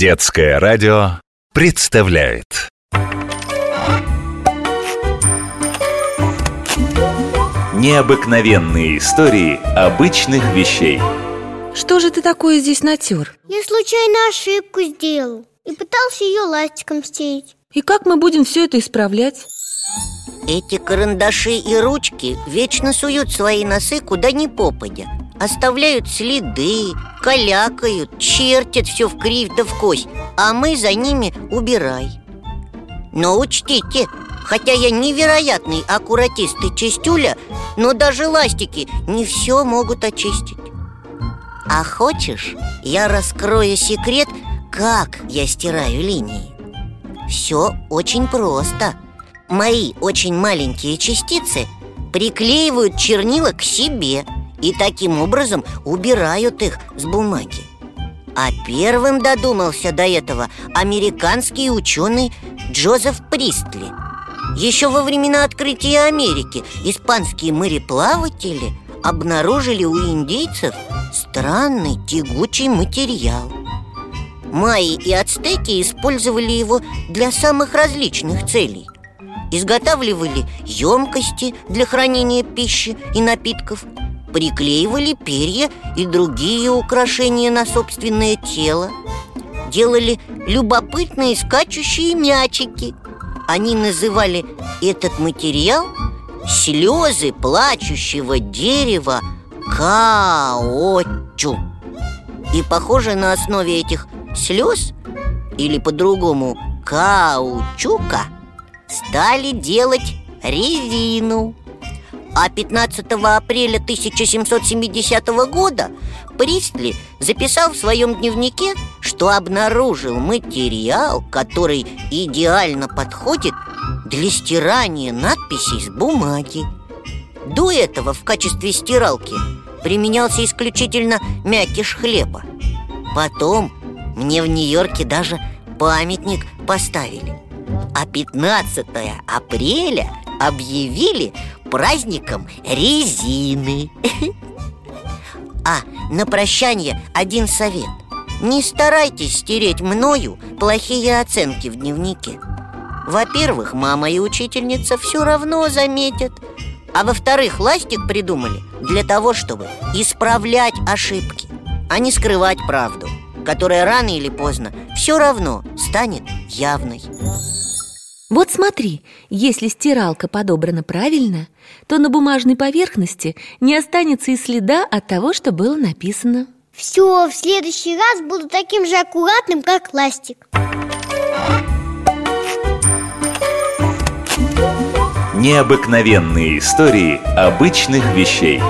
Детское радио представляет Необыкновенные истории обычных вещей Что же ты такое здесь натер? Я случайно ошибку сделал И пытался ее ластиком стереть И как мы будем все это исправлять? Эти карандаши и ручки вечно суют свои носы куда ни попадя Оставляют следы, калякают, чертят все в кривь да в кость А мы за ними убирай. Но учтите, хотя я невероятный аккуратист и чистюля Но даже ластики не все могут очистить. А хочешь, я раскрою секрет, как я стираю линии? Все очень просто. Мои очень маленькие частицы приклеивают чернила к себе И таким образом убирают их с бумаги. А первым додумался до этого американский ученый Джозеф Пристли. Еще во времена открытия Америки испанские мореплаватели обнаружили у индейцев странный тягучий материал. Майи и ацтеки использовали его для самых различных целей. Изготавливали емкости для хранения пищи и напитков Приклеивали перья и другие украшения на собственное тело. Делали любопытные скачущие мячики. Они называли этот материал слезы плачущего дерева каочу И похоже на основе этих слез Или по-другому каучука – стали делать резину А 15 апреля 1770 года Пристли записал в своем дневнике, что обнаружил материал, который идеально подходит для стирания надписей с бумаги. До этого в качестве стиралки применялся исключительно мякиш хлеба. Потом мне в Нью-Йорке даже памятник поставили. А 15 апреля объявили праздником резины. А на прощание один совет. Не старайтесь стереть мною плохие оценки в дневнике. Во-первых, мама и учительница все равно заметят. А во-вторых, ластик придумали для того, чтобы исправлять ошибки А не скрывать правду Которая рано или поздно все равно станет явной Вот смотри, если стиралка подобрана правильно, то на бумажной поверхности не останется и следа от того, что было написано. Все, в следующий раз буду таким же аккуратным, как ластик Необыкновенные истории обычных вещей